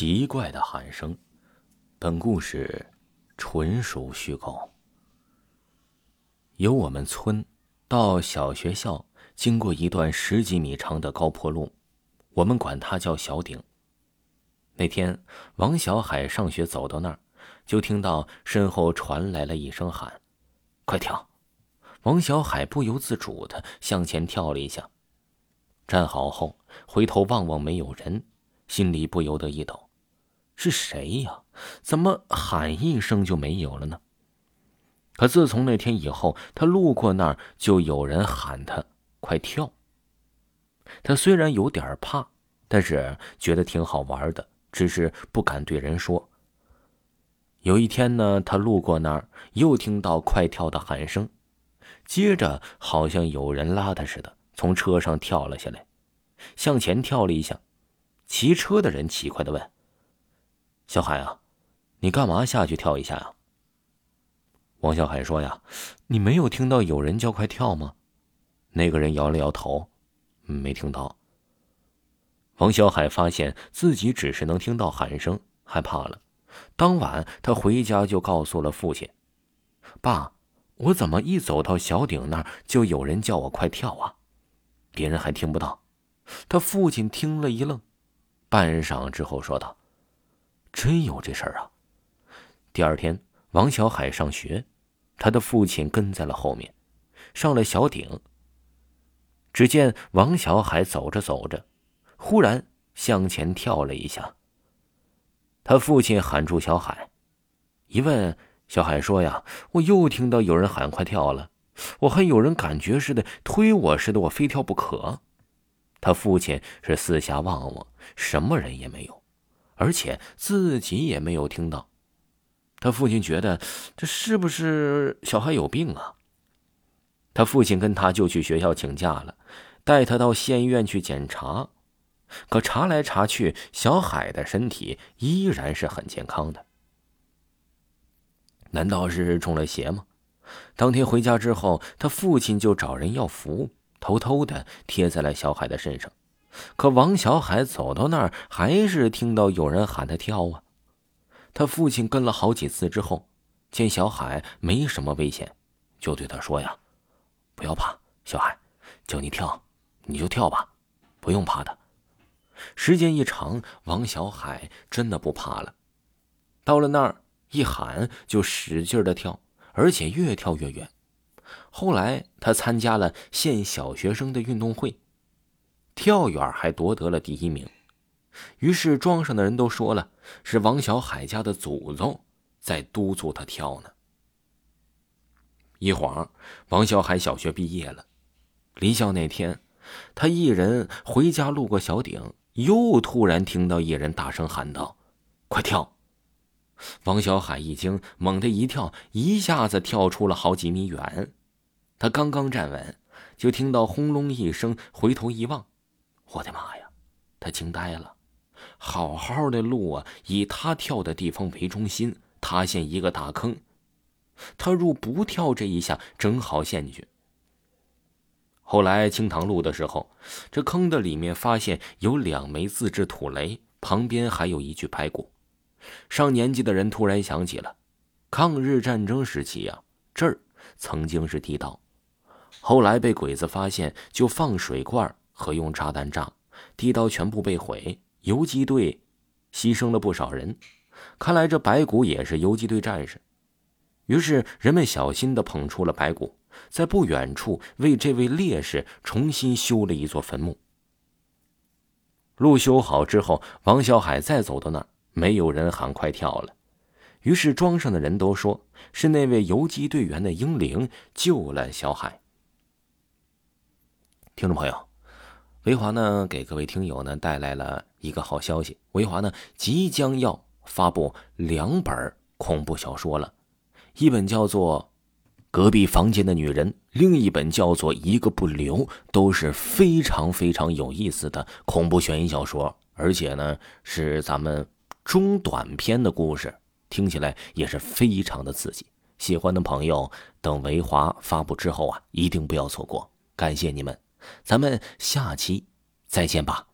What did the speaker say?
奇怪的喊声。本故事纯属虚构。由我们村到小学校，经过一段十几米长的高坡路，我们管它叫小顶。那天，王小海上学走到那儿，就听到身后传来了一声喊：“快跳！”王小海不由自主的向前跳了一下。站好后，回头望望没有人，心里不由得一抖：“是谁呀？怎么喊一声就没有了呢？”可自从那天以后，他路过那儿就有人喊他“快跳”。他虽然有点怕，但是觉得挺好玩的，只是不敢对人说。有一天呢，他路过那儿，又听到“快跳”的喊声，接着好像有人拉他似的。从车上跳了下来，向前跳了一下。骑车的人奇怪的问：“小海啊，你干嘛下去跳一下呀？”王小海说：“呀，你没有听到有人叫快跳吗？”那个人摇了摇头：“没听到。”王小海发现自己只是能听到喊声，害怕了。当晚他回家就告诉了父亲：“爸，我怎么一走到小顶那儿就有人叫我快跳啊？”别人还听不到，他父亲听了一愣，半晌之后说道：“真有这事儿啊！”第二天，王小海上学，他的父亲跟在了后面，上了小顶。只见王小海走着走着，忽然向前跳了一下。他父亲喊住小海，一问，小海说：“呀，我又听到有人喊快跳了。”我还有人感觉似的推我似的，我非跳不可。他父亲是四下望望，什么人也没有，而且自己也没有听到。他父亲觉得这是不是小孩有病啊？他父亲跟他就去学校请假了，带他到县医院去检查。可查来查去，小海的身体依然是很健康的。难道是中了邪吗？当天回家之后，他父亲就找人要符，偷偷的贴在了小海的身上。可王小海走到那儿，还是听到有人喊他跳啊。他父亲跟了好几次之后，见小海没什么危险，就对他说：“呀，不要怕，小海，叫你跳，你就跳吧，不用怕的。”时间一长，王小海真的不怕了。到了那儿，一喊就使劲的跳。而且越跳越远。后来他参加了县小学生的运动会，跳远还夺得了第一名。于是庄上的人都说了，是王小海家的祖宗在督促他跳呢。一晃，王小海小学毕业了。离校那天，他一人回家，路过小顶，又突然听到一人大声喊道：“快跳！”王小海一惊，猛地一跳，一下子跳出了好几米远。他刚刚站稳，就听到轰隆一声，回头一望，我的妈呀！他惊呆了。好好的路啊，以他跳的地方为中心，塌陷一个大坑。他若不跳这一下，正好陷进去。后来清塘路的时候，这坑的里面发现有两枚自制土雷，旁边还有一具白骨。上年纪的人突然想起了，抗日战争时期呀，这儿曾经是地道，后来被鬼子发现，就放水罐和用炸弹炸，地道全部被毁，游击队牺牲了不少人。看来这白骨也是游击队战士，于是人们小心地捧出了白骨，在不远处为这位烈士重新修了一座坟墓。路修好之后，王小海再走到那儿。没有人喊快跳了，于是庄上的人都说是那位游击队员的英灵救了小海。听众朋友，维华呢给各位听友呢带来了一个好消息，维华呢即将要发布两本恐怖小说了，一本叫做《隔壁房间的女人》，另一本叫做《一个不留》，都是非常非常有意思的恐怖悬疑小说，而且呢是咱们。中短篇的故事听起来也是非常的刺激，喜欢的朋友等维华发布之后啊，一定不要错过。感谢你们，咱们下期再见吧。